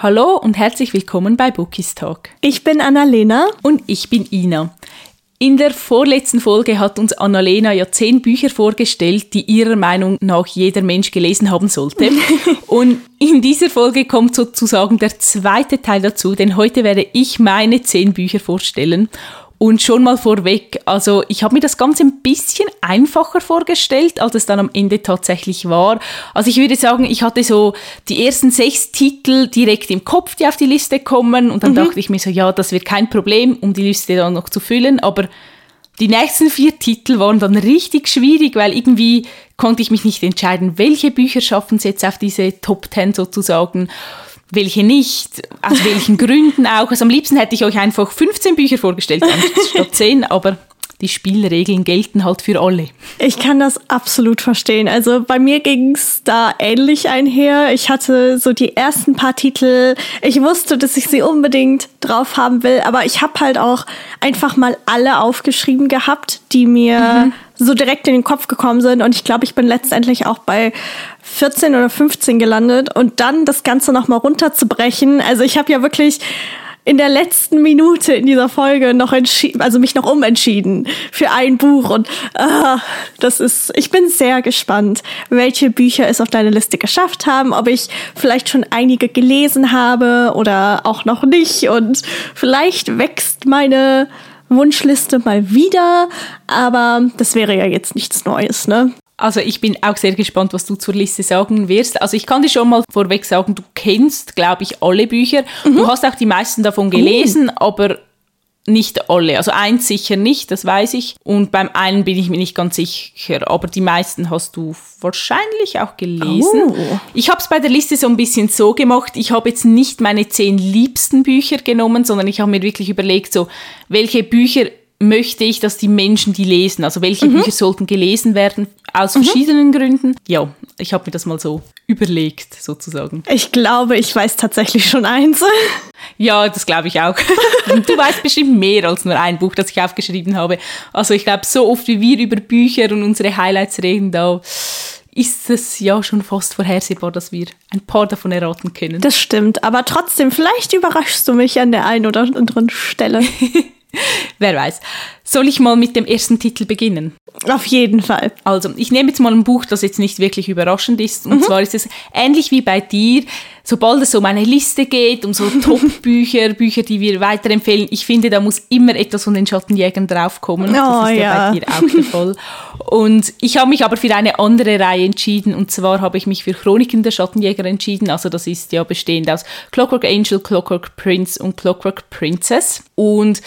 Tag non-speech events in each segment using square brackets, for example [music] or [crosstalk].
Hallo und herzlich willkommen bei Bookies Talk. Ich bin Annalena. Und ich bin Ina. In der vorletzten Folge hat uns Annalena ja zehn Bücher vorgestellt, die ihrer Meinung nach jeder Mensch gelesen haben sollte. [laughs] und in dieser Folge kommt sozusagen der zweite Teil dazu, denn heute werde ich meine zehn Bücher vorstellen. Und schon mal vorweg, also ich habe mir das Ganze ein bisschen einfacher vorgestellt, als es dann am Ende tatsächlich war. Also ich würde sagen, ich hatte so die ersten sechs Titel direkt im Kopf, die auf die Liste kommen. Und dann mhm. dachte ich mir so, ja, das wird kein Problem, um die Liste dann noch zu füllen. Aber die nächsten vier Titel waren dann richtig schwierig, weil irgendwie konnte ich mich nicht entscheiden, welche Bücher schaffen es jetzt auf diese Top Ten sozusagen welche nicht, aus welchen Gründen auch. Also am liebsten hätte ich euch einfach 15 Bücher vorgestellt statt 10, aber die Spielregeln gelten halt für alle. Ich kann das absolut verstehen. Also bei mir ging es da ähnlich einher. Ich hatte so die ersten paar Titel. Ich wusste, dass ich sie unbedingt drauf haben will, aber ich habe halt auch einfach mal alle aufgeschrieben gehabt, die mir mhm. so direkt in den Kopf gekommen sind. Und ich glaube, ich bin letztendlich auch bei 14 oder 15 gelandet und dann das Ganze nochmal runterzubrechen. Also ich habe ja wirklich in der letzten Minute in dieser Folge noch entschieden, also mich noch umentschieden für ein Buch und uh, das ist, ich bin sehr gespannt, welche Bücher es auf deine Liste geschafft haben, ob ich vielleicht schon einige gelesen habe oder auch noch nicht und vielleicht wächst meine Wunschliste mal wieder, aber das wäre ja jetzt nichts Neues, ne? Also ich bin auch sehr gespannt, was du zur Liste sagen wirst. Also ich kann dir schon mal vorweg sagen, du kennst, glaube ich, alle Bücher. Mhm. Du hast auch die meisten davon gelesen, uh. aber nicht alle. Also eins sicher nicht, das weiß ich. Und beim einen bin ich mir nicht ganz sicher, aber die meisten hast du wahrscheinlich auch gelesen. Oh. Ich habe es bei der Liste so ein bisschen so gemacht. Ich habe jetzt nicht meine zehn liebsten Bücher genommen, sondern ich habe mir wirklich überlegt, so welche Bücher möchte ich, dass die Menschen die lesen. Also welche mhm. Bücher sollten gelesen werden, aus mhm. verschiedenen Gründen. Ja, ich habe mir das mal so überlegt, sozusagen. Ich glaube, ich weiß tatsächlich schon eins. [laughs] Ja, das glaube ich auch. [laughs] du weißt bestimmt mehr als nur ein Buch, das ich aufgeschrieben habe. Also ich glaube, so oft wie wir über Bücher und unsere Highlights reden, da ist es ja schon fast vorhersehbar, dass wir ein paar davon erraten können. Das stimmt, aber trotzdem, vielleicht überraschst du mich an der einen oder anderen Stelle. [laughs] [laughs] Wer weiß. Soll ich mal mit dem ersten Titel beginnen? Auf jeden Fall. Also, ich nehme jetzt mal ein Buch, das jetzt nicht wirklich überraschend ist. Und mhm. zwar ist es ähnlich wie bei dir, sobald es um eine Liste geht, um so [laughs] Top-Bücher, Bücher, die wir weiterempfehlen, ich finde, da muss immer etwas von den Schattenjägern draufkommen. Oh, das ist ja, ja bei dir auch der Fall. [laughs] Und ich habe mich aber für eine andere Reihe entschieden. Und zwar habe ich mich für Chroniken der Schattenjäger entschieden. Also, das ist ja bestehend aus Clockwork Angel, Clockwork Prince und Clockwork Princess. Und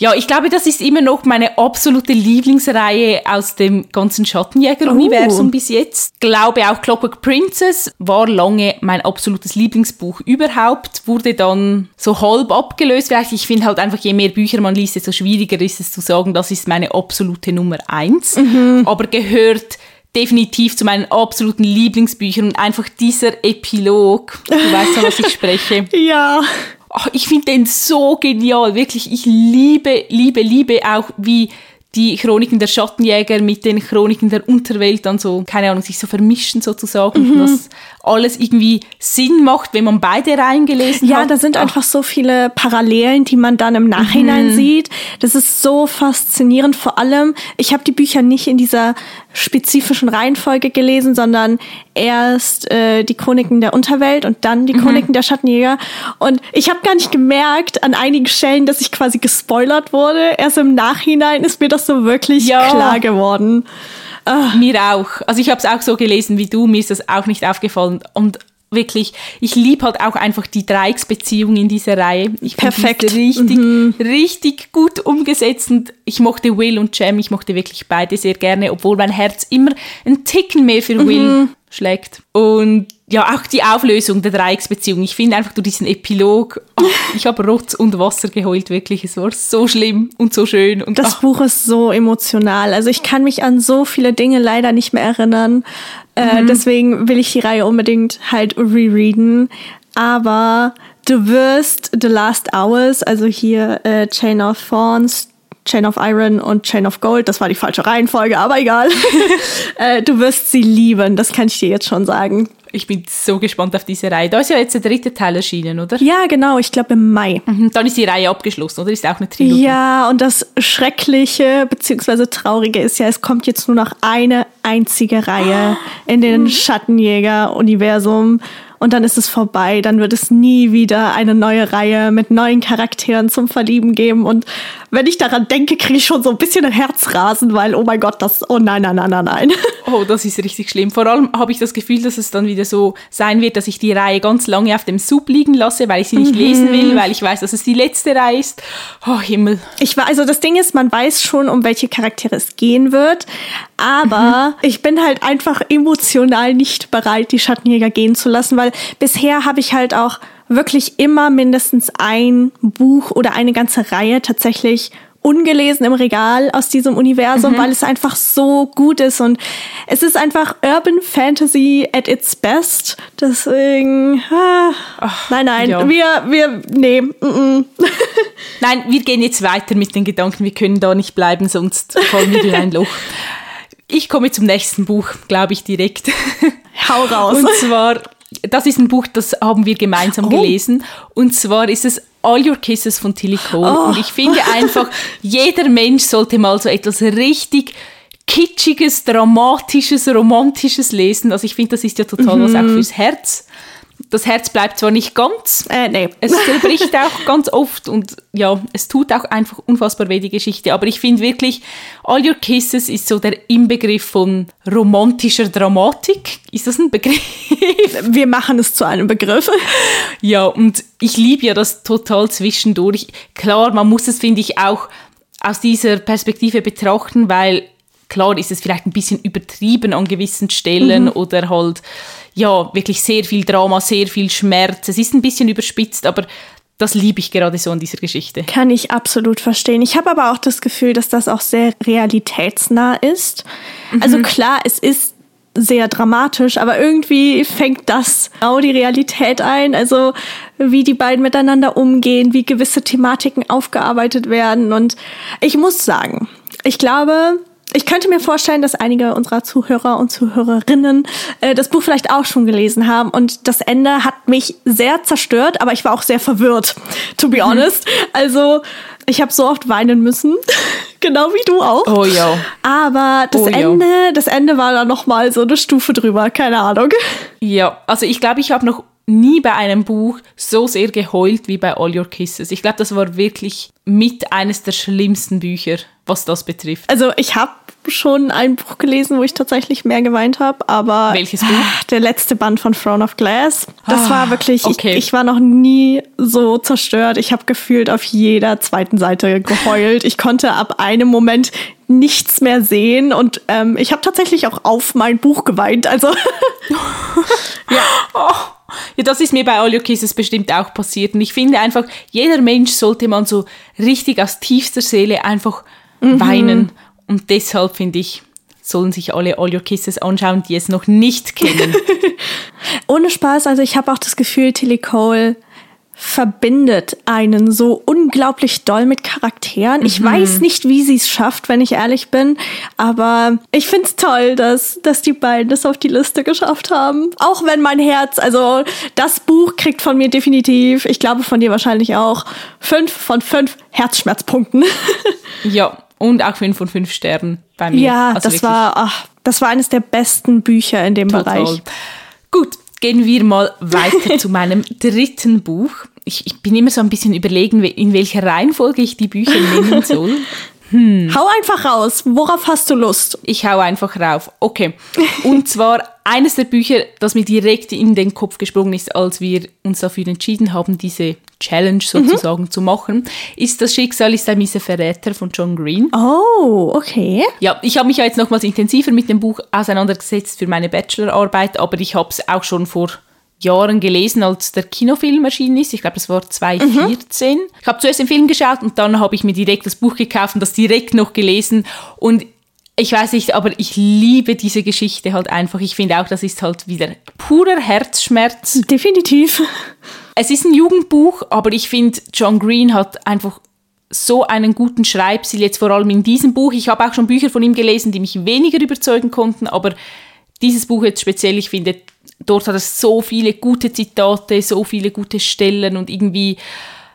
ja, ich glaube, das ist immer noch meine absolute Lieblingsreihe aus dem ganzen Schattenjäger-Universum oh. bis jetzt. Glaube auch Clockwork Princess war lange mein absolutes Lieblingsbuch überhaupt, wurde dann so halb abgelöst. Ich finde halt einfach, je mehr Bücher man liest, desto schwieriger ist es zu sagen, das ist meine absolute Nummer eins. Mhm. Aber gehört definitiv zu meinen absoluten Lieblingsbüchern und einfach dieser Epilog, du weißt ja, was ich spreche. [laughs] ja. Oh, ich finde den so genial, wirklich. Ich liebe, liebe, liebe auch, wie die Chroniken der Schattenjäger mit den Chroniken der Unterwelt dann so, keine Ahnung, sich so vermischen sozusagen. Mhm. Und das alles irgendwie Sinn macht, wenn man beide reingelesen ja, hat. Ja, da sind Ach. einfach so viele Parallelen, die man dann im Nachhinein mhm. sieht. Das ist so faszinierend. Vor allem, ich habe die Bücher nicht in dieser spezifischen Reihenfolge gelesen, sondern erst äh, die Chroniken der Unterwelt und dann die mhm. Chroniken der Schattenjäger. Und ich habe gar nicht gemerkt an einigen Stellen, dass ich quasi gespoilert wurde. Erst im Nachhinein ist mir das so wirklich ja. klar geworden. Ah. Mir auch. Also ich habe es auch so gelesen wie du, mir ist das auch nicht aufgefallen. Und wirklich, ich liebe halt auch einfach die Dreiecksbeziehung in dieser Reihe. Ich Perfekt. Richtig, mhm. richtig gut umgesetzt und ich mochte Will und Jem, ich mochte wirklich beide sehr gerne, obwohl mein Herz immer ein Ticken mehr für Will mhm. schlägt. Und ja, auch die Auflösung der Dreiecksbeziehung. Ich finde einfach durch diesen Epilog, oh, [laughs] ich habe Rotz und Wasser geheult, wirklich. Es war so schlimm und so schön. Und, das ach. Buch ist so emotional. Also ich kann mich an so viele Dinge leider nicht mehr erinnern. Äh, mhm. Deswegen will ich die Reihe unbedingt halt rereaden. Aber du wirst The Last Hours, also hier äh, Chain of Thorns, Chain of Iron und Chain of Gold. Das war die falsche Reihenfolge, aber egal. [laughs] [laughs] äh, du wirst sie lieben, das kann ich dir jetzt schon sagen. Ich bin so gespannt auf diese Reihe. Da ist ja jetzt der dritte Teil erschienen, oder? Ja, genau, ich glaube im Mai. Mhm, dann ist die Reihe abgeschlossen, oder? Ist auch eine Trilogie. Ja, und das Schreckliche bzw. Traurige ist ja, es kommt jetzt nur noch eine einzige Reihe in den Schattenjäger-Universum und dann ist es vorbei. Dann wird es nie wieder eine neue Reihe mit neuen Charakteren zum Verlieben geben. Und wenn ich daran denke, kriege ich schon so ein bisschen ein Herzrasen, weil, oh mein Gott, das, oh nein, nein, nein, nein, nein. [laughs] Oh, das ist richtig schlimm. Vor allem habe ich das Gefühl, dass es dann wieder so sein wird, dass ich die Reihe ganz lange auf dem Sub liegen lasse, weil ich sie nicht mhm. lesen will, weil ich weiß, dass es die letzte Reihe ist. Oh, Himmel. Ich war, also das Ding ist, man weiß schon, um welche Charaktere es gehen wird, aber mhm. ich bin halt einfach emotional nicht bereit, die Schattenjäger gehen zu lassen, weil bisher habe ich halt auch wirklich immer mindestens ein Buch oder eine ganze Reihe tatsächlich ungelesen im Regal aus diesem Universum, mhm. weil es einfach so gut ist und es ist einfach Urban Fantasy at its best. Deswegen, ah, Ach, nein, nein, ja. wir, wir, nee. Mm -mm. [laughs] nein, wir gehen jetzt weiter mit den Gedanken, wir können da nicht bleiben, sonst fallen wir in ein Loch. Ich komme zum nächsten Buch, glaube ich, direkt. Hau raus. Und zwar das ist ein Buch, das haben wir gemeinsam oh. gelesen. Und zwar ist es All Your Kisses von Tilly Cole. Oh. Und ich finde einfach, [laughs] jeder Mensch sollte mal so etwas richtig kitschiges, dramatisches, romantisches lesen. Also ich finde, das ist ja total mhm. was auch fürs Herz das Herz bleibt zwar nicht ganz, äh, nee. es [laughs] zerbricht auch ganz oft und ja, es tut auch einfach unfassbar weh, die Geschichte. Aber ich finde wirklich, All Your Kisses ist so der Inbegriff von romantischer Dramatik. Ist das ein Begriff? [laughs] Wir machen es zu einem Begriff. Ja, und ich liebe ja das total zwischendurch. Klar, man muss es, finde ich, auch aus dieser Perspektive betrachten, weil klar ist es vielleicht ein bisschen übertrieben an gewissen Stellen mhm. oder halt ja, wirklich sehr viel Drama, sehr viel Schmerz. Es ist ein bisschen überspitzt, aber das liebe ich gerade so an dieser Geschichte. Kann ich absolut verstehen. Ich habe aber auch das Gefühl, dass das auch sehr realitätsnah ist. Mhm. Also klar, es ist sehr dramatisch, aber irgendwie fängt das auch die Realität ein. Also wie die beiden miteinander umgehen, wie gewisse Thematiken aufgearbeitet werden. Und ich muss sagen, ich glaube, ich könnte mir vorstellen, dass einige unserer Zuhörer und Zuhörerinnen äh, das Buch vielleicht auch schon gelesen haben und das Ende hat mich sehr zerstört, aber ich war auch sehr verwirrt, to be mhm. honest. Also ich habe so oft weinen müssen, [laughs] genau wie du auch. Oh ja. Aber das oh, Ende, ja. das Ende war dann noch mal so eine Stufe drüber, keine Ahnung. Ja, also ich glaube, ich habe noch nie bei einem Buch so sehr geheult wie bei All Your Kisses. Ich glaube, das war wirklich mit eines der schlimmsten Bücher, was das betrifft. Also ich habe schon ein Buch gelesen, wo ich tatsächlich mehr geweint habe, aber welches Buch? Der letzte Band von Throne of Glass. Das ah, war wirklich, okay. ich, ich, war noch nie so zerstört. Ich habe gefühlt auf jeder zweiten Seite geheult. Ich konnte ab einem Moment nichts mehr sehen und ähm, ich habe tatsächlich auch auf mein Buch geweint. Also [laughs] ja. Oh. Ja, das ist mir bei All Your Kisses bestimmt auch passiert. Und ich finde einfach, jeder Mensch sollte man so richtig aus tiefster Seele einfach mhm. weinen. Und deshalb finde ich, sollen sich alle All Your Kisses anschauen, die es noch nicht kennen. [laughs] Ohne Spaß, also ich habe auch das Gefühl, Tilly Cole verbindet einen so unglaublich doll mit Charakteren. Ich mhm. weiß nicht, wie sie es schafft, wenn ich ehrlich bin, aber ich finde es toll, dass, dass die beiden das auf die Liste geschafft haben. Auch wenn mein Herz, also das Buch kriegt von mir definitiv, ich glaube von dir wahrscheinlich auch, fünf von fünf Herzschmerzpunkten. [laughs] ja, und auch fünf von fünf Sternen bei mir. Ja, also das war, ach, das war eines der besten Bücher in dem Total. Bereich. Gut, gehen wir mal weiter [laughs] zu meinem dritten Buch. Ich, ich, bin immer so ein bisschen überlegen, in welcher Reihenfolge ich die Bücher nennen soll. [laughs] Hm. Hau einfach raus. Worauf hast du Lust? Ich hau einfach rauf. Okay. Und zwar eines der Bücher, das mir direkt in den Kopf gesprungen ist, als wir uns dafür entschieden haben, diese Challenge sozusagen mhm. zu machen, ist Das Schicksal ist ein mieser Verräter von John Green. Oh, okay. Ja, ich habe mich ja jetzt nochmals intensiver mit dem Buch auseinandergesetzt für meine Bachelorarbeit, aber ich habe es auch schon vor Jahren gelesen, als der Kinofilm erschienen ist. Ich glaube, das war 2014. Mhm. Ich habe zuerst den Film geschaut und dann habe ich mir direkt das Buch gekauft und das direkt noch gelesen. Und ich weiß nicht, aber ich liebe diese Geschichte halt einfach. Ich finde auch, das ist halt wieder purer Herzschmerz. Definitiv. Es ist ein Jugendbuch, aber ich finde, John Green hat einfach so einen guten Schreibstil, jetzt vor allem in diesem Buch. Ich habe auch schon Bücher von ihm gelesen, die mich weniger überzeugen konnten, aber dieses Buch jetzt speziell, ich finde, dort hat es so viele gute Zitate, so viele gute Stellen und irgendwie,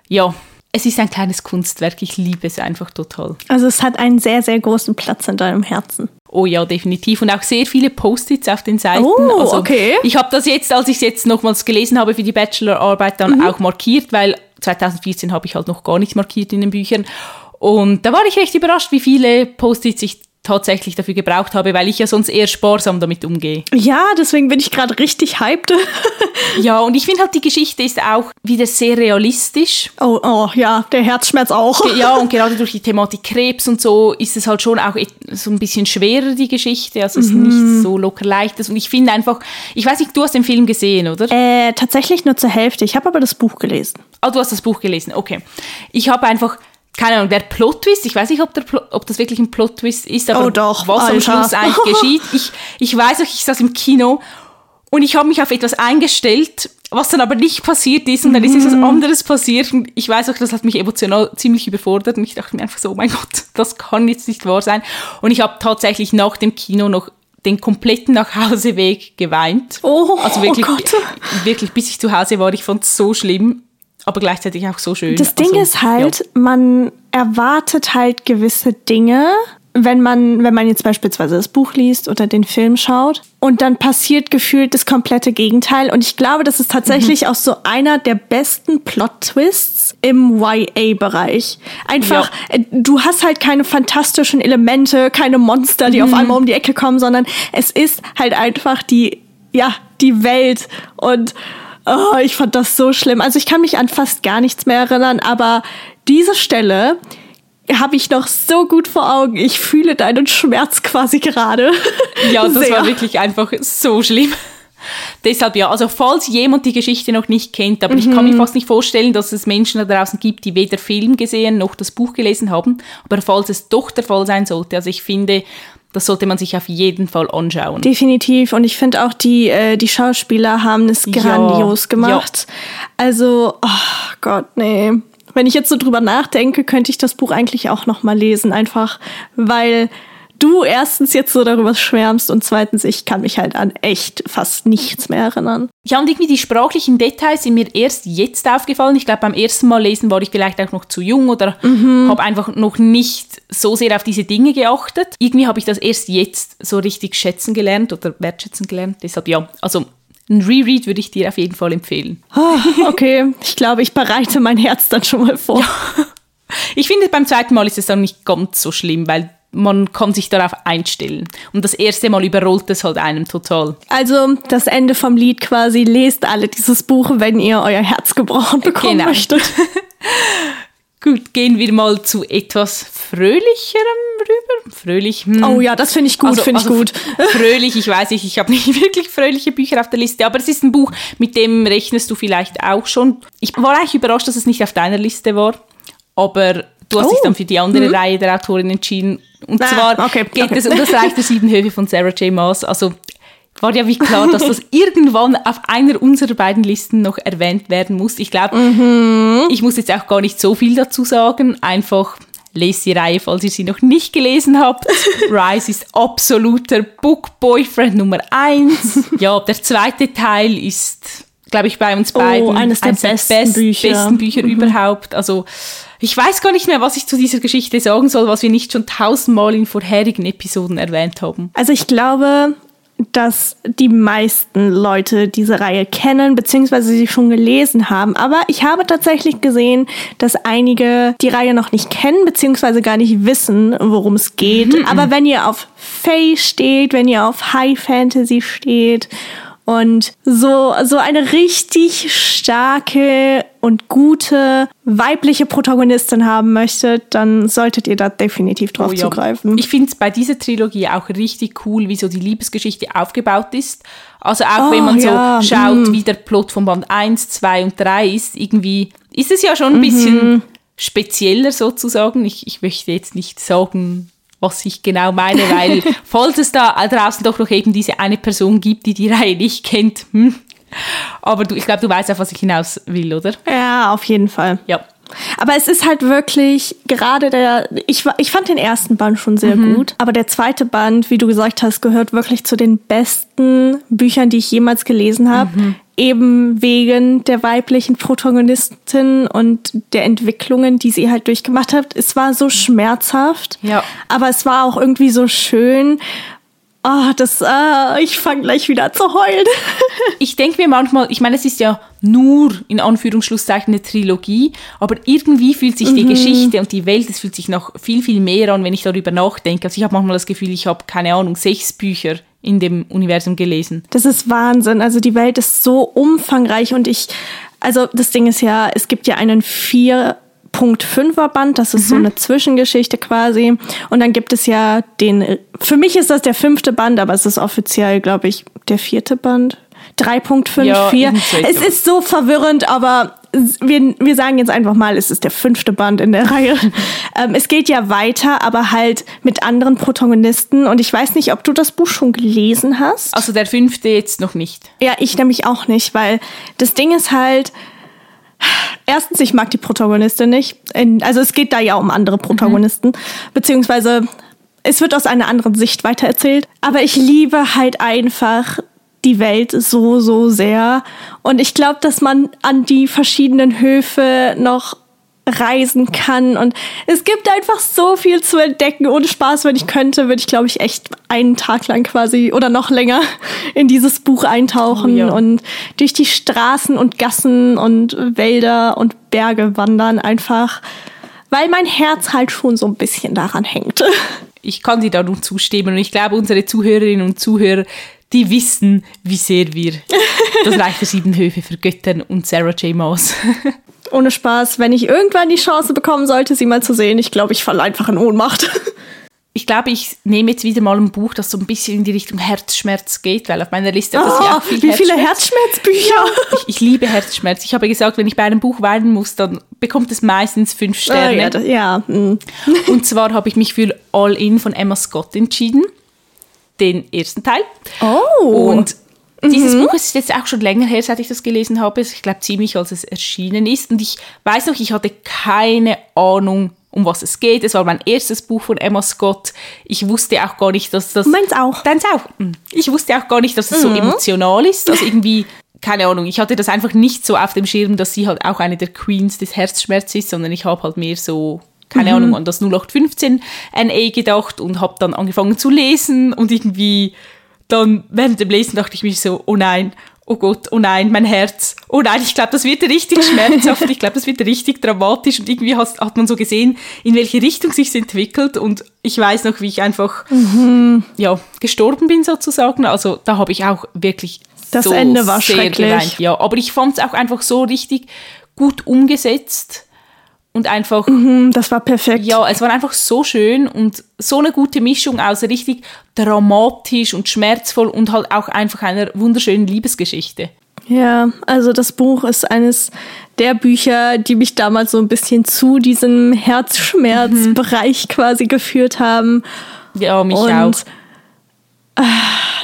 ja, es ist ein kleines Kunstwerk. Ich liebe es einfach total. Also es hat einen sehr, sehr großen Platz in deinem Herzen. Oh ja, definitiv. Und auch sehr viele Post-its auf den Seiten. Oh, also okay. Ich habe das jetzt, als ich es jetzt nochmals gelesen habe für die Bachelorarbeit, dann mhm. auch markiert, weil 2014 habe ich halt noch gar nichts markiert in den Büchern. Und da war ich recht überrascht, wie viele Post-its ich tatsächlich dafür gebraucht habe, weil ich ja sonst eher sparsam damit umgehe. Ja, deswegen bin ich gerade richtig hyped. [laughs] ja, und ich finde halt, die Geschichte ist auch wieder sehr realistisch. Oh, oh, ja, der Herzschmerz auch. ja, und [laughs] gerade durch die Thematik Krebs und so ist es halt schon auch so ein bisschen schwerer, die Geschichte. Also es ist mhm. nicht so locker leichtes. Und ich finde einfach, ich weiß nicht, du hast den Film gesehen, oder? Äh, tatsächlich nur zur Hälfte. Ich habe aber das Buch gelesen. Ah, du hast das Buch gelesen, okay. Ich habe einfach keine Ahnung, der Plot-Twist, ich weiß nicht, ob, der, ob das wirklich ein Plot-Twist ist, aber oh doch, was Alter. am Schluss [laughs] eigentlich geschieht. Ich, ich weiß auch, ich saß im Kino und ich habe mich auf etwas eingestellt, was dann aber nicht passiert ist und dann ist etwas mhm. anderes passiert und ich weiß auch, das hat mich emotional ziemlich überfordert und ich dachte mir einfach so, oh mein Gott, das kann jetzt nicht wahr sein. Und ich habe tatsächlich nach dem Kino noch den kompletten Nachhauseweg geweint. Oh, also wirklich, oh Gott. wirklich, bis ich zu Hause war, ich fand es so schlimm aber gleichzeitig auch so schön. Das Ding also, ist halt, ja. man erwartet halt gewisse Dinge, wenn man, wenn man jetzt beispielsweise das Buch liest oder den Film schaut und dann passiert gefühlt das komplette Gegenteil. Und ich glaube, das ist tatsächlich mhm. auch so einer der besten Plot-Twists im YA-Bereich. Einfach, ja. Äh, du hast halt keine fantastischen Elemente, keine Monster, die mhm. auf einmal um die Ecke kommen, sondern es ist halt einfach die, ja, die Welt und Oh, ich fand das so schlimm. Also ich kann mich an fast gar nichts mehr erinnern, aber diese Stelle habe ich noch so gut vor Augen. Ich fühle deinen Schmerz quasi gerade. [laughs] Ja, das Sehr. war wirklich einfach so schlimm. Deshalb ja, also falls jemand die Geschichte noch nicht kennt, aber mhm. ich kann mir mhm. fast nicht vorstellen, dass es Menschen da draußen gibt, die weder Film gesehen noch das Buch gelesen haben, aber falls es doch der Fall sein sollte, also ich finde, das sollte man sich auf jeden Fall anschauen. Definitiv. Und ich finde auch, die, äh, die Schauspieler haben es grandios ja, gemacht. Ja. Also, oh Gott, nee. Wenn ich jetzt so drüber nachdenke, könnte ich das Buch eigentlich auch noch mal lesen. Einfach, weil du erstens jetzt so darüber schwärmst und zweitens, ich kann mich halt an echt fast nichts mehr erinnern. Ja, und irgendwie die sprachlichen Details sind mir erst jetzt aufgefallen. Ich glaube, beim ersten Mal lesen war ich vielleicht auch noch zu jung oder mhm. habe einfach noch nicht so sehr auf diese Dinge geachtet. Irgendwie habe ich das erst jetzt so richtig schätzen gelernt oder wertschätzen gelernt. Deshalb ja, also ein Reread würde ich dir auf jeden Fall empfehlen. Oh, okay, ich glaube, ich bereite mein Herz dann schon mal vor. Ja. Ich finde, beim zweiten Mal ist es dann nicht ganz so schlimm, weil man kann sich darauf einstellen. Und das erste Mal überrollt es halt einem total. Also das Ende vom Lied quasi, lest alle dieses Buch, wenn ihr euer Herz gebrochen bekommen genau. möchtet. [laughs] Gut, gehen wir mal zu etwas Fröhlicherem rüber. Fröhlich. Hm. Oh ja, das finde ich gut, also, finde ich also gut. [laughs] Fröhlich, ich weiß nicht, ich habe nicht [laughs] wirklich fröhliche Bücher auf der Liste, aber es ist ein Buch, mit dem rechnest du vielleicht auch schon. Ich war eigentlich überrascht, dass es nicht auf deiner Liste war, aber du hast oh. dich dann für die andere mhm. Reihe der Autorin entschieden und ah, zwar okay, geht okay. es um das [laughs] Reich der sieben Höfe von Sarah J. Maas. Also war ja wie klar, dass das irgendwann auf einer unserer beiden Listen noch erwähnt werden muss. Ich glaube, mhm. ich muss jetzt auch gar nicht so viel dazu sagen. Einfach lest die Reihe, falls ihr sie noch nicht gelesen habt. [laughs] Rise ist absoluter Book Boyfriend Nummer eins. Ja, der zweite Teil ist, glaube ich, bei uns oh, beiden oh, eines der besten, best, Bücher, besten Bücher mhm. überhaupt. Also ich weiß gar nicht mehr, was ich zu dieser Geschichte sagen soll, was wir nicht schon tausendmal in vorherigen Episoden erwähnt haben. Also ich glaube, dass die meisten Leute diese Reihe kennen, beziehungsweise sie schon gelesen haben. Aber ich habe tatsächlich gesehen, dass einige die Reihe noch nicht kennen, beziehungsweise gar nicht wissen, worum es geht. Mhm. [laughs] Aber wenn ihr auf Fae steht, wenn ihr auf High Fantasy steht und so, so eine richtig starke und gute weibliche Protagonistin haben möchtet, dann solltet ihr da definitiv drauf oh ja. zugreifen. Ich finde es bei dieser Trilogie auch richtig cool, wie so die Liebesgeschichte aufgebaut ist. Also auch oh, wenn man ja. so schaut, mm. wie der Plot von Band 1, 2 und 3 ist, irgendwie ist es ja schon ein mhm. bisschen spezieller sozusagen. Ich, ich möchte jetzt nicht sagen, was ich genau meine, weil [laughs] falls es da draußen doch noch eben diese eine Person gibt, die die Reihe nicht kennt, hm. aber du, ich glaube, du weißt auch, was ich hinaus will, oder? Ja, auf jeden Fall. Ja. Aber es ist halt wirklich gerade der, ich, ich fand den ersten Band schon sehr mhm. gut, aber der zweite Band, wie du gesagt hast, gehört wirklich zu den besten Büchern, die ich jemals gelesen habe. Mhm. Eben wegen der weiblichen Protagonistin und der Entwicklungen, die sie halt durchgemacht hat. Es war so schmerzhaft, ja. aber es war auch irgendwie so schön Ah, oh, das, ah, ich fange gleich wieder zu heulen. [laughs] ich denke mir manchmal, ich meine, es ist ja nur in Anführungsschlusszeichen eine Trilogie, aber irgendwie fühlt sich die mhm. Geschichte und die Welt, es fühlt sich noch viel, viel mehr an, wenn ich darüber nachdenke. Also ich habe manchmal das Gefühl, ich habe, keine Ahnung, sechs Bücher in dem Universum gelesen. Das ist Wahnsinn. Also die Welt ist so umfangreich und ich, also das Ding ist ja, es gibt ja einen vier Punkt 5er Band, das ist mhm. so eine Zwischengeschichte quasi. Und dann gibt es ja den, für mich ist das der fünfte Band, aber es ist offiziell, glaube ich, der vierte Band. 3.54. Ja, es ist so verwirrend, aber wir, wir sagen jetzt einfach mal, es ist der fünfte Band in der [laughs] Reihe. ähm, es geht ja weiter, aber halt mit anderen Protagonisten. Und ich weiß nicht, ob du das Buch schon gelesen hast. Also der fünfte jetzt noch nicht. Ja, ich nämlich auch nicht, weil das Ding ist halt, Erstens, ich mag die Protagonistin nicht. Also es geht da ja um andere Protagonisten, mhm. beziehungsweise es wird aus einer anderen Sicht weitererzählt. Aber ich liebe halt einfach die Welt so, so sehr. Und ich glaube, dass man an die verschiedenen Höfe noch reisen kann. Und es gibt einfach so viel zu entdecken. Ohne Spaß, wenn ich könnte, würde ich, glaube ich, echt einen Tag lang quasi oder noch länger [laughs] in dieses Buch eintauchen oh, und durch die Straßen und Gassen und Wälder und Berge wandern. Einfach, weil mein Herz halt schon so ein bisschen daran hängt. [laughs] Ich kann dir da nur zustimmen und ich glaube, unsere Zuhörerinnen und Zuhörer, die wissen, wie sehr wir das [laughs] Reich der Sieben Höfe vergöttern und Sarah J. Maas. Ohne Spaß, wenn ich irgendwann die Chance bekommen sollte, sie mal zu sehen, ich glaube, ich falle einfach in Ohnmacht. [laughs] Ich glaube, ich nehme jetzt wieder mal ein Buch, das so ein bisschen in die Richtung Herzschmerz geht, weil auf meiner Liste hat das oh, ja auch viel Wie viele Herzschmerzbücher? Ja, ich, ich, liebe Herzschmerz. Ich habe gesagt, wenn ich bei einem Buch weinen muss, dann bekommt es meistens fünf Sterne. Oh, ja, das, ja. Mm. Und zwar habe ich mich für All In von Emma Scott entschieden. Den ersten Teil. Oh. Und dieses mhm. Buch ist jetzt auch schon länger her, seit ich das gelesen habe. Ich glaube ziemlich, als es erschienen ist. Und ich weiß noch, ich hatte keine Ahnung, um was es geht. Es war mein erstes Buch von Emma Scott. Ich wusste auch gar nicht, dass das. Meins auch. Deins auch. Hm. Ich wusste auch gar nicht, dass es mhm. so emotional ist. Also irgendwie, keine Ahnung, ich hatte das einfach nicht so auf dem Schirm, dass sie halt auch eine der Queens des Herzschmerzes ist, sondern ich habe halt mehr so keine mhm. Ahnung, an das 0815 NA gedacht und habe dann angefangen zu lesen und irgendwie dann während dem Lesen dachte ich mir so, oh nein, oh Gott, oh nein, mein Herz, oh nein, ich glaube, das wird richtig [laughs] schmerzhaft, ich glaube, das wird richtig dramatisch und irgendwie hat, hat man so gesehen, in welche Richtung sich entwickelt und ich weiß noch, wie ich einfach mhm. ja, gestorben bin sozusagen, also da habe ich auch wirklich das so Ende war sehr schrecklich. geweint, ja, aber ich fand es auch einfach so richtig gut umgesetzt und einfach. Mhm, das war perfekt. Ja, es war einfach so schön und so eine gute Mischung aus richtig dramatisch und schmerzvoll und halt auch einfach einer wunderschönen Liebesgeschichte. Ja, also das Buch ist eines der Bücher, die mich damals so ein bisschen zu diesem Herzschmerzbereich mhm. quasi geführt haben. Ja, mich und auch.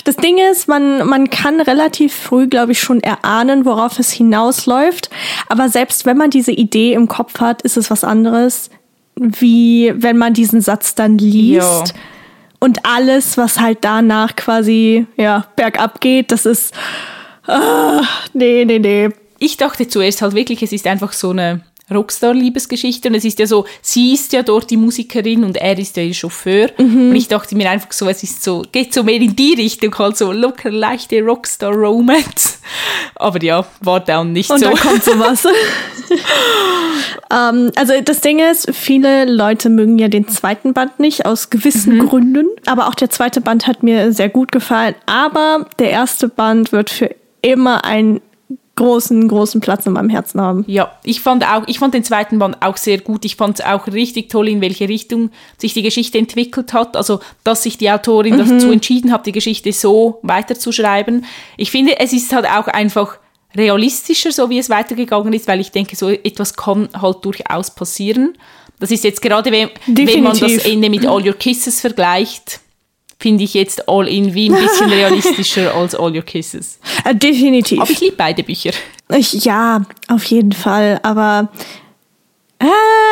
Das Ding ist, man, man kann relativ früh, glaube ich, schon erahnen, worauf es hinausläuft. Aber selbst wenn man diese Idee im Kopf hat, ist es was anderes, wie wenn man diesen Satz dann liest. Ja. Und alles, was halt danach quasi ja, bergab geht, das ist. Uh, nee, nee, nee. Ich dachte zuerst halt wirklich, es ist einfach so eine Rockstar-Liebesgeschichte. Und es ist ja so, sie ist ja dort die Musikerin und er ist ja ihr Chauffeur. Mhm. Und ich dachte mir einfach so, es ist so, geht so mehr in die Richtung, halt so locker leichte Rockstar-Romance. Aber ja, war dann nicht und so. Und dann kommt [laughs] sowas. ähm, also das Ding ist, viele Leute mögen ja den zweiten Band nicht, aus gewissen mhm. Gründen. Aber auch der zweite Band hat mir sehr gut gefallen. Aber der erste Band wird für immer ein großen, großen Platz in meinem Herzen haben. Ja, ich fand auch, ich fand den zweiten Band auch sehr gut. Ich fand es auch richtig toll, in welche Richtung sich die Geschichte entwickelt hat. Also, dass sich die Autorin mhm. dazu entschieden hat, die Geschichte so weiterzuschreiben. Ich finde, es ist halt auch einfach realistischer, so wie es weitergegangen ist, weil ich denke, so etwas kann halt durchaus passieren. Das ist jetzt gerade, wenn, wenn man das Ende mit All Your Kisses vergleicht, finde ich jetzt All In wie ein bisschen [laughs] realistischer als All Your Kisses. Äh, definitiv. Aber ich liebe beide Bücher. Ich, ja, auf jeden Fall. Aber äh,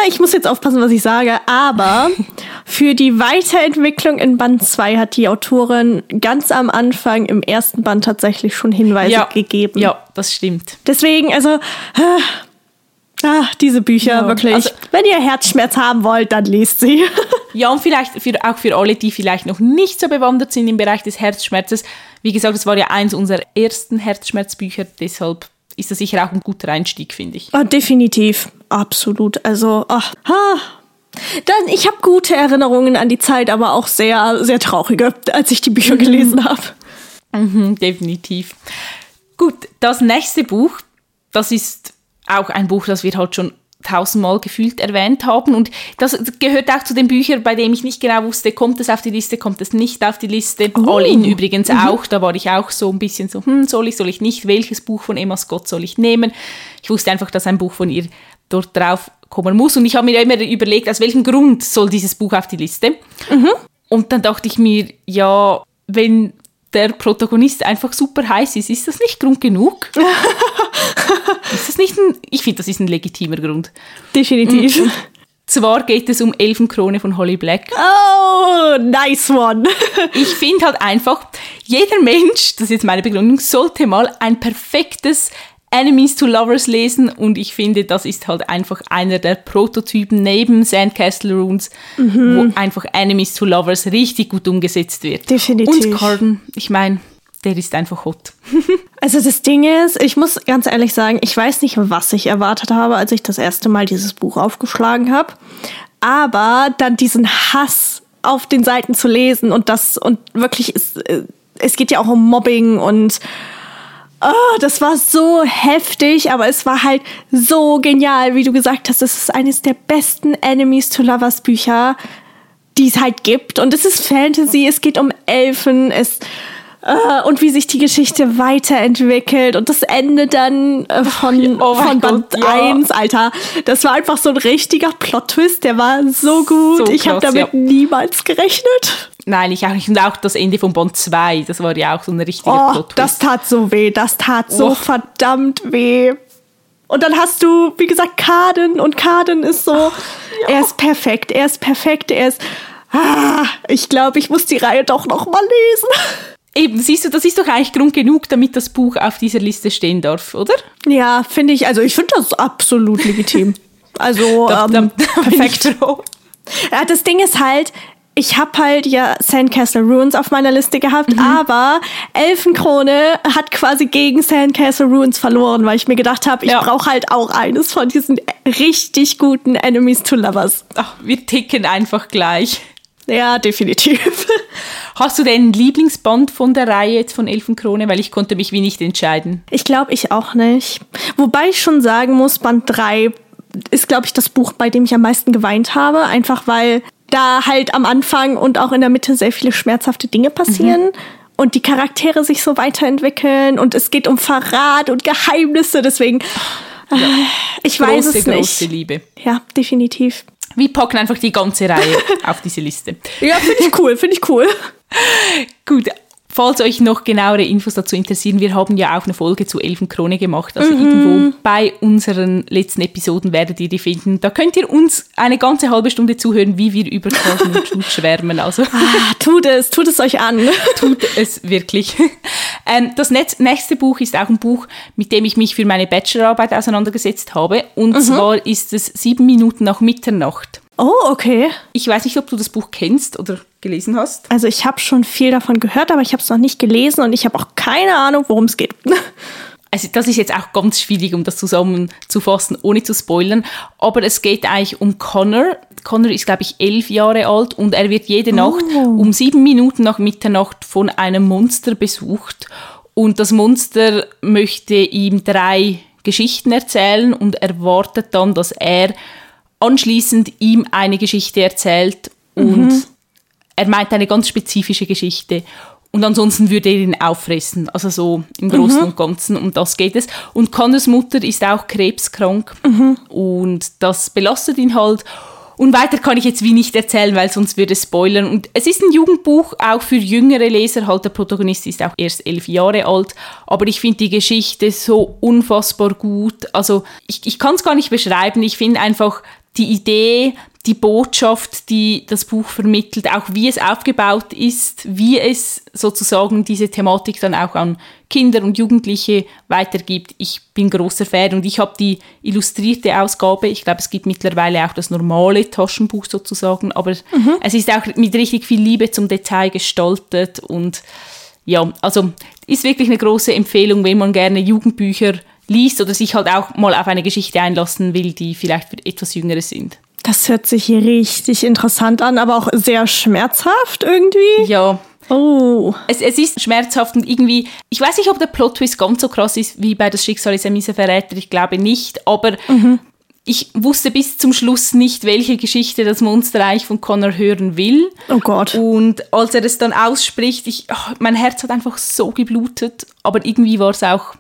ich muss jetzt aufpassen, was ich sage, aber [laughs] für die Weiterentwicklung in Band 2 hat die Autorin ganz am Anfang im ersten Band tatsächlich schon Hinweise Ja. gegeben. Ja, das stimmt. Deswegen, also, äh, ah, diese Bücher, Ja, wirklich. also- Wenn ihr Herzschmerz haben wollt, dann lest sie. [laughs] Ja, und vielleicht für, auch für alle, die vielleicht noch nicht so bewandert sind im Bereich des Herzschmerzes. Wie gesagt, es war ja eins unserer ersten Herzschmerzbücher, deshalb ist das sicher auch ein guter Einstieg, finde ich. Ah, definitiv, absolut. Also, ach, ah. Dann, ich habe gute Erinnerungen an die Zeit, aber auch sehr, sehr traurige, als ich die Bücher gelesen habe. Mhm, definitiv. Gut, das nächste Buch, das ist auch ein Buch, das wir halt schon tausendmal gefühlt erwähnt haben. Und das gehört auch zu den Büchern, bei denen ich nicht genau wusste, kommt es auf die Liste, kommt es nicht auf die Liste. All in übrigens auch. Da war ich auch so ein bisschen so, hm, soll ich, soll ich nicht? Welches Buch von Emma Scott soll ich nehmen? Ich wusste einfach, dass ein Buch von ihr dort drauf kommen muss. Und ich habe mir immer überlegt, aus welchem Grund soll dieses Buch auf die Liste? Und dann dachte ich mir, ja, wenn der Protagonist einfach super heiß ist, ist das nicht Grund genug? [laughs] nicht ein, ich finde, das ist ein legitimer Grund. Definitiv. Zwar geht es um Elfenkrone von Holly Black. Oh, nice one. [laughs] Ich finde halt einfach, jeder Mensch, das ist jetzt meine Begründung, sollte mal ein perfektes Enemies to Lovers lesen und ich finde, das ist halt einfach einer der Prototypen neben Sandcastle Runes, wo einfach Enemies to Lovers richtig gut umgesetzt wird. Definitiv. Und Corden, ich meine, der ist einfach hot. [laughs] Also das Ding ist, ich muss ganz ehrlich sagen, ich weiß nicht, was ich erwartet habe, als ich das erste Mal dieses Buch aufgeschlagen habe. Aber dann diesen Hass auf den Seiten zu lesen und das und wirklich es, äh, es geht ja auch um Mobbing und oh, das war so heftig, aber es war halt so genial, wie du gesagt hast. Es ist eines der besten Enemies to Lovers Bücher, die es halt gibt. Und es ist Fantasy, es geht um Elfen, es äh, und wie sich die Geschichte weiterentwickelt und das Ende dann äh, von, Oh von Band Gott, ja. 1, Alter. Das war einfach so ein richtiger Plot-Twist, der war so gut. So ich habe damit ja. niemals gerechnet. Nein, ich auch nicht. Und auch das Ende von Band 2, das war ja auch so ein richtiger Oh, Plot. das tat so weh, das tat so Oh. verdammt weh. Und dann hast du, wie gesagt, Kaden und Kaden ist so, er ist perfekt, er ist perfekt, er ist, ah, ich glaube, ich muss die Reihe doch noch mal lesen. Eben, siehst du, das ist doch eigentlich Grund genug, damit das Buch auf dieser Liste stehen darf, oder? Ja, finde ich, also ich finde das absolut legitim. [laughs] Also, Da, ähm, da, da perfekt. Ja, das Ding ist halt, ich habe halt ja Sandcastle Ruins auf meiner Liste gehabt, aber Elfenkrone hat quasi gegen Sandcastle Ruins verloren, weil ich mir gedacht habe, ich Ja. brauche halt auch eines von diesen richtig guten Enemies to Lovers. Ach, wir ticken einfach gleich. Ja, definitiv. [laughs] Hast du denn einen Lieblingsband von der Reihe jetzt von Elfenkrone? Weil ich konnte mich wie nicht entscheiden. Ich glaube, ich auch nicht. Wobei ich schon sagen muss, Band 3 ist, glaube ich, das Buch, bei dem ich am meisten geweint habe. Einfach weil da halt am Anfang und auch in der Mitte sehr viele schmerzhafte Dinge passieren. Und die Charaktere sich so weiterentwickeln und es geht um Verrat und Geheimnisse, deswegen äh, ich weiß große, es große nicht. Liebe. Ja, definitiv. Wir packen einfach die ganze Reihe auf diese Liste. Ja, finde ich cool, finde ich cool. Gut, falls euch noch genauere Infos dazu interessieren, wir haben ja auch eine Folge zu Elfenkrone gemacht. Also irgendwo bei unseren letzten Episoden werdet ihr die finden. Da könnt ihr uns eine ganze halbe Stunde zuhören, wie wir über Calvin und schwärmen. Also Ah, tut es, tut es euch an. [laughs] tut es wirklich. Ähm, das nächste Buch ist auch ein Buch, mit dem ich mich für meine Bachelorarbeit auseinandergesetzt habe. Und zwar ist es Sieben Minuten nach Mitternacht. Oh, okay. Ich weiß nicht, ob du das Buch kennst oder gelesen hast. Also ich habe schon viel davon gehört, aber ich habe es noch nicht gelesen und ich habe auch keine Ahnung, worum es geht. [laughs] Also das ist jetzt auch ganz schwierig, um das zusammenzufassen, ohne zu spoilern. Aber es geht eigentlich um Connor. Connor ist, glaube ich, elf Jahre alt und er wird jede Nacht um sieben Minuten nach Mitternacht von einem Monster besucht. Und das Monster möchte ihm drei Geschichten erzählen und erwartet dann, dass er anschließend ihm eine Geschichte erzählt und er meint eine ganz spezifische Geschichte. Und ansonsten würde er ihn auffressen. Also so im Großen und Ganzen. Um das geht es. Und Connors Mutter ist auch krebskrank. Und das belastet ihn halt. Und weiter kann ich jetzt wie nicht erzählen, weil sonst würde es spoilern. Und es ist ein Jugendbuch, auch für jüngere Leser. Halt, der Protagonist ist auch erst elf Jahre alt. Aber ich finde die Geschichte so unfassbar gut. Also ich, ich kann es gar nicht beschreiben. Ich finde einfach, die Idee, die Botschaft, die das Buch vermittelt, auch wie es aufgebaut ist, wie es sozusagen diese Thematik dann auch an Kinder und Jugendliche weitergibt. Ich bin großer Fan und ich habe die illustrierte Ausgabe. Ich glaube, es gibt mittlerweile auch das normale Taschenbuch sozusagen, aber mhm. es ist auch mit richtig viel Liebe zum Detail gestaltet und ja, also ist wirklich eine große Empfehlung, wenn man gerne Jugendbücher liest oder sich halt auch mal auf eine Geschichte einlassen will, die vielleicht für etwas Jüngere sind. Das hört sich richtig interessant an, aber auch sehr schmerzhaft irgendwie. Ja. Oh. Es, es ist schmerzhaft und irgendwie, ich weiß nicht, ob der Plot-Twist ganz so krass ist wie bei Das Schicksal ist ein mieser Verräter, ich glaube nicht, aber mhm. ich wusste bis zum Schluss nicht, welche Geschichte das Monsterreich von Connor hören will. Oh Gott. Und als er es dann ausspricht, ich, oh, mein Herz hat einfach so geblutet, aber irgendwie war es auch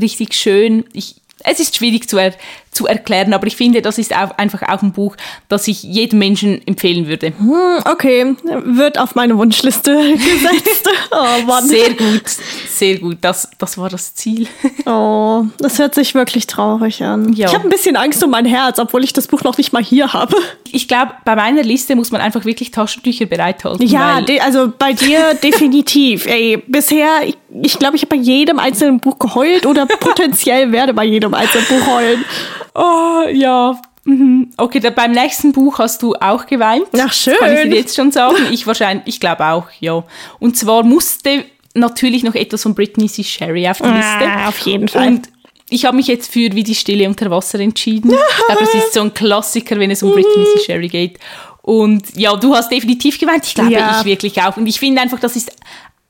richtig schön. Ich, es ist schwierig zu, er, zu erklären, aber ich finde, das ist auch einfach auch ein Buch, das ich jedem Menschen empfehlen würde. Hm, okay, wird auf meine Wunschliste [laughs] gesetzt. oh Mann. Sehr gut, sehr gut. Das, das war das Ziel. [laughs] oh, das hört sich wirklich traurig an. Ja. Ich habe ein bisschen Angst um mein Herz, obwohl ich das Buch noch nicht mal hier habe. Ich glaube, bei meiner Liste muss man einfach wirklich Taschentücher bereithalten. Ja, also bei dir [laughs] definitiv. Ey, bisher, ich glaube, ich, glaub, ich habe bei jedem einzelnen Buch geheult oder potenziell werde bei jedem einzelnen Buch heulen. Oh, ja. Mhm. Okay, da, beim nächsten Buch hast du auch geweint. Ach, schön. Das kann ich dir jetzt schon sagen. [laughs] Ich wahrscheinlich, ich glaube auch, ja. Und zwar musste natürlich noch etwas von Britney C. Sherry auf die ah, Liste. Ah, auf jeden Fall. Und ich habe mich jetzt für Wie die Stille unter Wasser entschieden. [laughs] ich glaube, es ist so ein Klassiker, wenn es um Britney C. Sherry geht. Und ja, du hast definitiv geweint. Ich glaube, ja. ich wirklich auch. Und ich finde einfach, das ist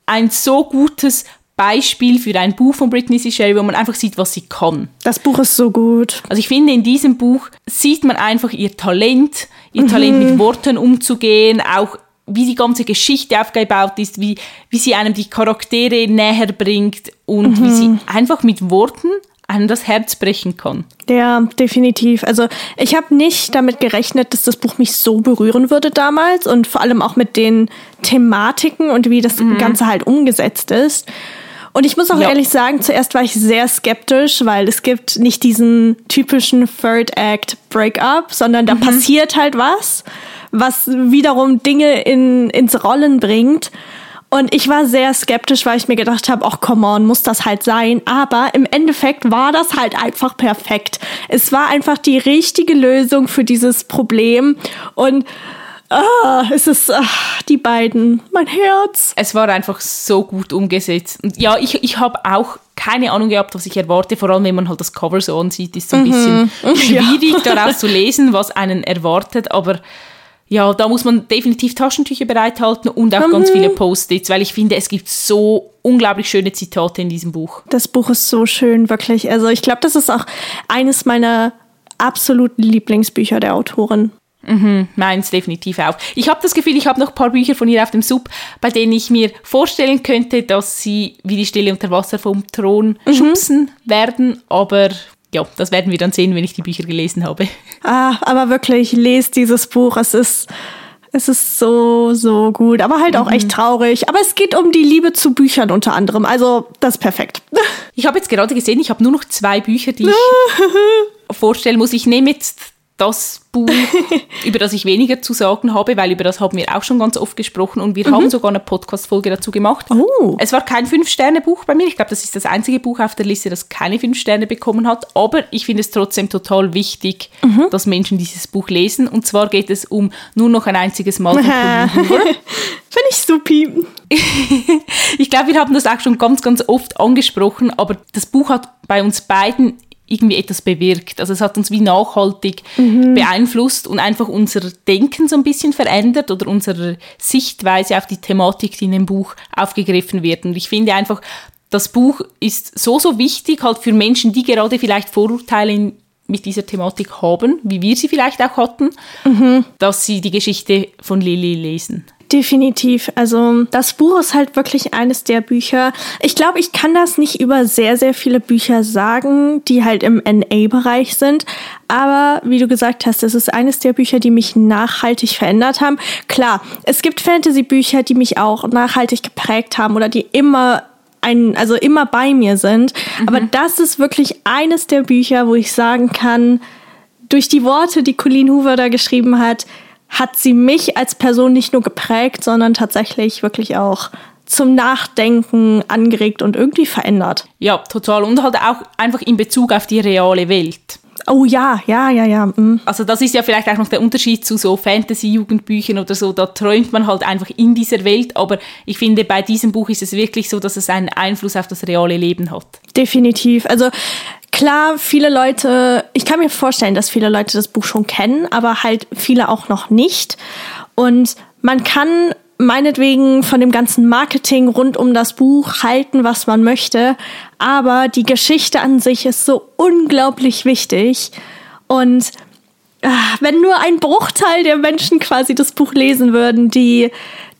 ein so gutes Beispiel für ein Buch von Britney C. Sherry, wo man einfach sieht, was sie kann. Das Buch ist so gut. Also ich finde, in diesem Buch sieht man einfach ihr Talent, ihr mhm. Talent mit Worten umzugehen, auch wie die ganze Geschichte aufgebaut ist, wie, wie sie einem die Charaktere näher bringt und mhm. wie sie einfach mit Worten einem das Herz brechen kann. Ja, definitiv. Also ich habe nicht damit gerechnet, dass das Buch mich so berühren würde damals und vor allem auch mit den Thematiken und wie das mhm. Ganze halt umgesetzt ist. Und ich muss auch ja. ehrlich sagen, zuerst war ich sehr skeptisch, weil es gibt nicht diesen typischen Third Act Breakup, sondern da mhm. passiert halt was, was wiederum Dinge in, ins Rollen bringt. Und ich war sehr skeptisch, weil ich mir gedacht habe, ach come on, muss das halt sein. Aber im Endeffekt war das halt einfach perfekt. Es war einfach die richtige Lösung für dieses Problem. Und Ah, es ist ach, die beiden, mein Herz. Es war einfach so gut umgesetzt. Und ja, ich, ich habe auch keine Ahnung gehabt, was ich erwarte. Vor allem, wenn man halt das Cover so ansieht, ist so ein mhm. bisschen [laughs] schwierig, ja. daraus zu lesen, was einen erwartet. Aber ja, da muss man definitiv Taschentücher bereithalten und auch mhm. ganz viele Post-its, weil ich finde, es gibt so unglaublich schöne Zitate in diesem Buch. Das Buch ist so schön, wirklich. Also ich glaube, das ist auch eines meiner absoluten Lieblingsbücher der Autorin. Mhm, meins definitiv auch. Ich habe das Gefühl, ich habe noch ein paar Bücher von ihr auf dem Sub, bei denen ich mir vorstellen könnte, dass sie wie die Stille unter Wasser vom Thron mhm. schubsen werden, aber ja, das werden wir dann sehen, wenn ich die Bücher gelesen habe. Ah, aber wirklich, lest dieses Buch. Es ist, es ist so, so gut, aber halt auch mhm. echt traurig. Aber es geht um die Liebe zu Büchern unter anderem. Also, das ist perfekt. Ich habe jetzt gerade gesehen, ich habe nur noch zwei Bücher, die ich [laughs] vorstellen muss. Ich nehme jetzt das Buch, [laughs] über das ich weniger zu sagen habe, weil über das haben wir auch schon ganz oft gesprochen und wir mhm. haben sogar eine Podcast-Folge dazu gemacht. Oh. Es war kein Fünf-Sterne-Buch bei mir. Ich glaube, das ist das einzige Buch auf der Liste, das keine fünf Sterne bekommen hat. Aber ich finde es trotzdem total wichtig, mhm. dass Menschen dieses Buch lesen. Und zwar geht es um nur noch ein einziges Mal [laughs] Finde ich supi. [laughs] ich glaube, wir haben das auch schon ganz, ganz oft angesprochen, aber das Buch hat bei uns beiden irgendwie etwas bewirkt. Also es hat uns wie nachhaltig mhm. beeinflusst und einfach unser Denken so ein bisschen verändert oder unsere Sichtweise auf die Thematik, die in dem Buch aufgegriffen wird. Und ich finde einfach, das Buch ist so, so wichtig halt für Menschen, die gerade vielleicht Vorurteile in, mit dieser Thematik haben, wie wir sie vielleicht auch hatten, mhm. dass sie die Geschichte von Lilly lesen. Definitiv. Also das Buch ist halt wirklich eines der Bücher. Ich glaube, ich kann das nicht über sehr, sehr viele Bücher sagen, die halt im NA-Bereich sind. Aber wie du gesagt hast, es ist eines der Bücher, die mich nachhaltig verändert haben. Klar, es gibt Fantasy-Bücher, die mich auch nachhaltig geprägt haben oder die immer ein, also immer bei mir sind. Mhm. Aber das ist wirklich eines der Bücher, wo ich sagen kann, durch die Worte, die Colleen Hoover da geschrieben hat, hat sie mich als Person nicht nur geprägt, sondern tatsächlich wirklich auch zum Nachdenken angeregt und irgendwie verändert. Ja, total. Und halt auch einfach in Bezug auf die reale Welt. Oh ja, ja, ja, ja. Mhm. Also das ist ja vielleicht auch noch der Unterschied zu so Fantasy-Jugendbüchern oder so. Da träumt man halt einfach in dieser Welt. Aber ich finde, bei diesem Buch ist es wirklich so, dass es einen Einfluss auf das reale Leben hat. Definitiv. Also klar, viele Leute, ich kann mir vorstellen, dass viele Leute das Buch schon kennen, aber halt viele auch noch nicht. Und man kann meinetwegen von dem ganzen Marketing rund um das Buch halten, was man möchte. Aber die Geschichte an sich ist so unglaublich wichtig. Und äh, wenn nur ein Bruchteil der Menschen quasi das Buch lesen würden, die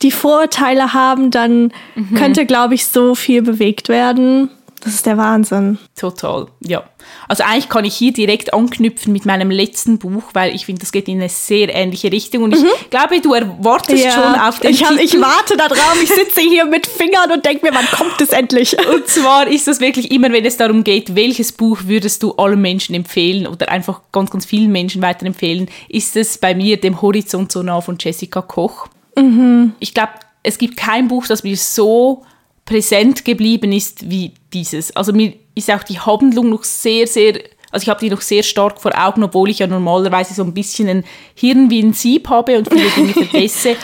die Vorurteile haben, dann mhm. könnte, glaube ich, so viel bewegt werden. Das ist der Wahnsinn. Total, ja. Also eigentlich kann ich hier direkt anknüpfen mit meinem letzten Buch, weil ich finde, das geht in eine sehr ähnliche Richtung und ich mhm. glaube, du erwartest ja. schon auf den ich, hab, ich warte da drauf, ich sitze hier mit Fingern und denke mir, wann kommt es endlich? [laughs] Und zwar ist das wirklich immer, wenn es darum geht, welches Buch würdest du allen Menschen empfehlen oder einfach ganz, ganz vielen Menschen weiterempfehlen, ist es bei mir dem Horizont so nah von Jessica Koch. Mhm. Ich glaube, es gibt kein Buch, das mir so präsent geblieben ist wie dieses. Also mir ist auch die Handlung noch sehr, sehr, also ich habe die noch sehr stark vor Augen, obwohl ich ja normalerweise so ein bisschen ein Hirn wie ein Sieb habe und viele Dinge [laughs] vergesse.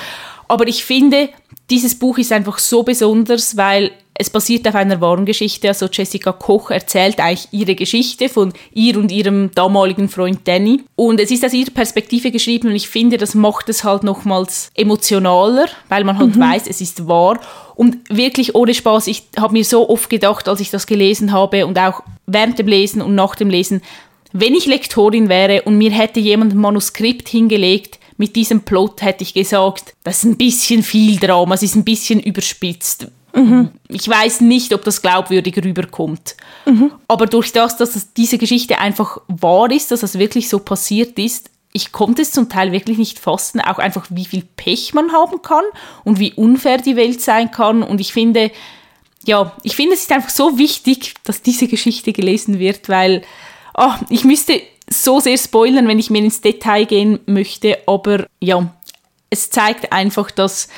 Aber ich finde, dieses Buch ist einfach so besonders, weil es basiert auf einer wahren Geschichte. Also Jessica Koch erzählt eigentlich ihre Geschichte von ihr und ihrem damaligen Freund Danny. Und es ist aus ihrer Perspektive geschrieben und ich finde, das macht es halt nochmals emotionaler, weil man halt mhm. weiß, es ist wahr. Und wirklich ohne Spaß, ich habe mir so oft gedacht, als ich das gelesen habe und auch während dem Lesen und nach dem Lesen, wenn ich Lektorin wäre und mir hätte jemand ein Manuskript hingelegt, mit diesem Plot hätte ich gesagt, das ist ein bisschen viel Drama, es ist ein bisschen überspitzt. Mhm. Ich weiß nicht, ob das glaubwürdig rüberkommt. Mhm. Aber durch das, dass diese Geschichte einfach wahr ist, dass das wirklich so passiert ist, ich konnte es zum Teil wirklich nicht fassen, auch einfach wie viel Pech man haben kann und wie unfair die Welt sein kann. Und ich finde, ja, ich finde, es ist einfach so wichtig, dass diese Geschichte gelesen wird, weil oh, ich müsste so sehr spoilern, wenn ich mir ins Detail gehen möchte, aber ja, es zeigt einfach, dass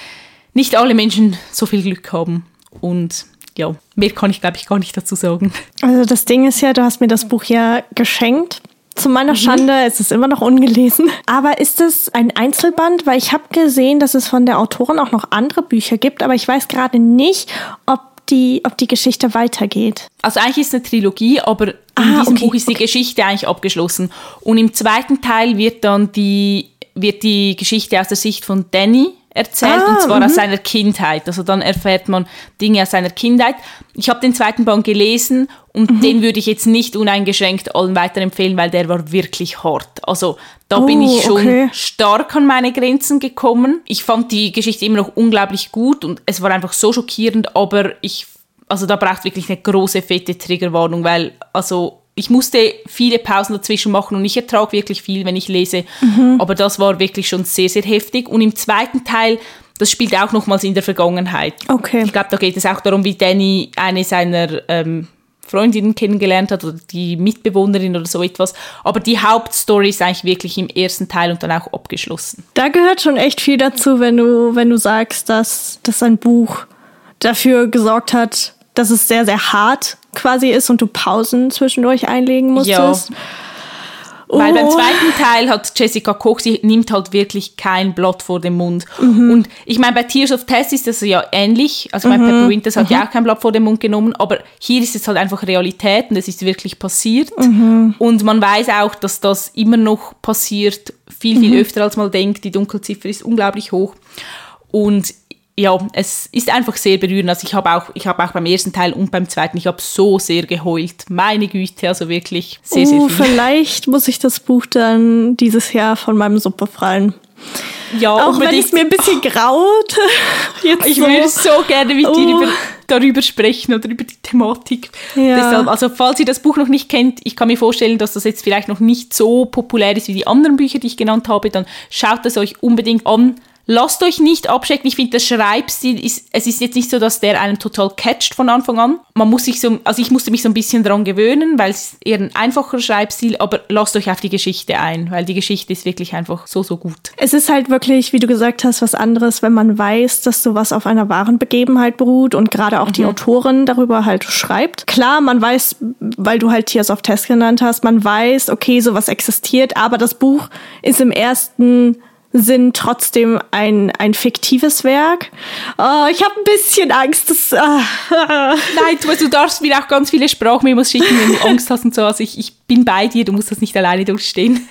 nicht alle Menschen so viel Glück haben und ja, mehr kann ich glaube ich gar nicht dazu sagen. Also das Ding ist ja, du hast mir das Buch ja geschenkt. Zu meiner mhm. Schande, es ist immer noch ungelesen. Aber ist es ein Einzelband? Weil ich habe gesehen, dass es von der Autorin auch noch andere Bücher gibt, aber ich weiß gerade nicht, ob die, ob die Geschichte weitergeht. Also eigentlich ist es eine Trilogie, aber in ah, diesem okay, Buch ist die Geschichte eigentlich abgeschlossen. Und im zweiten Teil wird dann die, wird die Geschichte aus der Sicht von Danny erzählt, ah, und zwar aus mhm. seiner Kindheit. Also dann erfährt man Dinge aus seiner Kindheit. Ich habe den zweiten Band gelesen und mhm. den würde ich jetzt nicht uneingeschränkt allen weiterempfehlen, weil der war wirklich hart. Also da oh, bin ich schon okay. stark an meine Grenzen gekommen. Ich fand die Geschichte immer noch unglaublich gut und es war einfach so schockierend, aber ich, also da braucht wirklich eine große, fette Triggerwarnung, weil, also ich musste viele Pausen dazwischen machen und ich ertrage wirklich viel, wenn ich lese. Mhm. Aber das war wirklich schon sehr, sehr heftig. Und im zweiten Teil, das spielt auch nochmals in der Vergangenheit. Okay. Ich glaube, da geht es auch darum, wie Danny eine seiner ähm, Freundinnen kennengelernt hat oder die Mitbewohnerin oder so etwas. Aber die Hauptstory ist eigentlich wirklich im ersten Teil und dann auch abgeschlossen. Da gehört schon echt viel dazu, wenn du, wenn du sagst, dass, dass ein Buch dafür gesorgt hat, dass es sehr, sehr hart quasi ist und du Pausen zwischendurch einlegen musstest. Ja. Weil beim oh. zweiten Teil hat Jessica Koch, sie nimmt halt wirklich kein Blatt vor den Mund. Mhm. Und ich meine, bei Tears of Tess ist das ja ähnlich. Also mein mhm. Pepper Winters hat mhm. ja auch kein Blatt vor den Mund genommen, aber hier ist es halt einfach Realität und es ist wirklich passiert. Mhm. Und man weiß auch, dass das immer noch passiert, viel, viel mhm. öfter als man denkt. Die Dunkelziffer ist unglaublich hoch. Und ja, es ist einfach sehr berührend. Also ich habe auch, ich habe auch beim ersten Teil und beim zweiten, ich habe so sehr geheult. Meine Güte, also wirklich sehr, sehr viel. Vielleicht muss ich das Buch dann dieses Jahr von meinem Suppe fallen. Ja, auch wenn es mir ein bisschen oh. graut. [laughs] Jetzt ich so. würde so gerne mit oh. dir über, darüber sprechen oder über die Thematik. Ja. Deshalb, also falls ihr das Buch noch nicht kennt, ich kann mir vorstellen, dass das jetzt vielleicht noch nicht so populär ist wie die anderen Bücher, die ich genannt habe, dann schaut es euch unbedingt an lasst euch nicht abschrecken. Ich finde, der Schreibstil ist, es ist jetzt nicht so, dass der einen total catcht von Anfang an. Man muss sich so, also ich musste mich so ein bisschen dran gewöhnen, weil es eher ein einfacher Schreibstil, aber lasst euch auf die Geschichte ein, weil die Geschichte ist wirklich einfach so, so gut. Es ist halt wirklich, wie du gesagt hast, was anderes, wenn man weiß, dass sowas auf einer wahren Begebenheit beruht und gerade auch mhm. die Autorin darüber halt schreibt. Klar, man weiß, weil du halt Tears of Test genannt hast, man weiß, okay, sowas existiert, aber das Buch ist im ersten sind trotzdem ein, ein fiktives Werk. Oh, ich habe ein bisschen Angst. Dass, ah. Nein, du, du darfst mir auch ganz viele Sprachmemos schicken, wenn du Angst hast und so. Also ich, ich bin bei dir, du musst das nicht alleine durchstehen.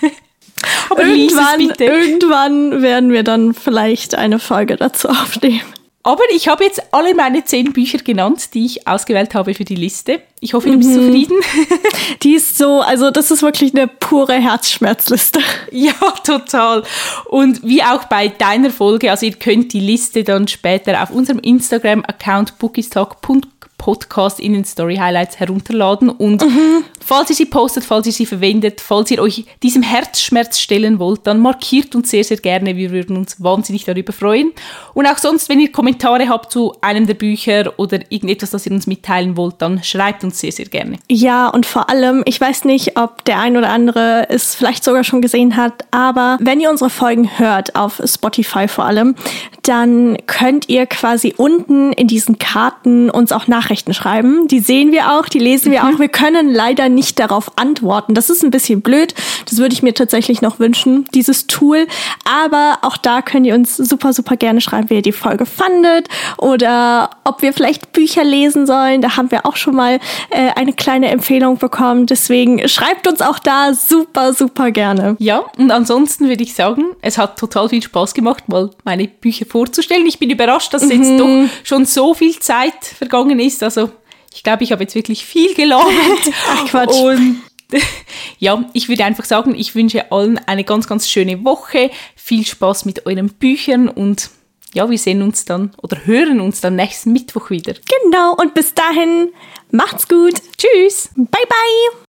Aber irgendwann, irgendwann werden wir dann vielleicht eine Folge dazu aufnehmen. Aber ich habe jetzt alle meine zehn Bücher genannt, die ich ausgewählt habe für die Liste. Ich hoffe, du bist mhm. zufrieden. [laughs] Die ist so, also das ist wirklich eine pure Herzschmerzliste. [laughs] Ja, total. Und wie auch bei deiner Folge, also ihr könnt die Liste dann später auf unserem Instagram-Account bookistalk.com Podcast in den Story Highlights herunterladen. Und mhm. falls ihr sie postet, falls ihr sie verwendet, falls ihr euch diesem Herzschmerz stellen wollt, dann markiert uns sehr, sehr gerne. Wir würden uns wahnsinnig darüber freuen. Und auch sonst, wenn ihr Kommentare habt zu einem der Bücher oder irgendetwas, das ihr uns mitteilen wollt, dann schreibt uns sehr, sehr gerne. Ja, und vor allem, ich weiß nicht, ob der ein oder andere es vielleicht sogar schon gesehen hat, aber wenn ihr unsere Folgen hört, auf Spotify vor allem, dann könnt ihr quasi unten in diesen Karten uns auch Nachrichten Nachrichten schreiben. Die sehen wir auch, die lesen wir auch. Wir können leider nicht darauf antworten. Das ist ein bisschen blöd. Das würde ich mir tatsächlich noch wünschen, dieses Tool. Aber auch da könnt ihr uns super, super gerne schreiben, wie ihr die Folge fandet oder ob wir vielleicht Bücher lesen sollen. Da haben wir auch schon mal äh, eine kleine Empfehlung bekommen. Deswegen schreibt uns auch da super, super gerne. Ja, und ansonsten würde ich sagen, es hat total viel Spaß gemacht, mal meine Bücher vorzustellen. Ich bin überrascht, dass mhm. jetzt doch schon so viel Zeit vergangen ist also ich glaube, ich habe jetzt wirklich viel gelabert. [laughs] Ach Quatsch. Und [laughs] ja, ich würde einfach sagen, ich wünsche allen eine ganz, ganz schöne Woche. Viel Spaß mit euren Büchern und ja, wir sehen uns dann oder hören uns dann nächsten Mittwoch wieder. Genau, und bis dahin macht's gut. Tschüss. Bye, bye.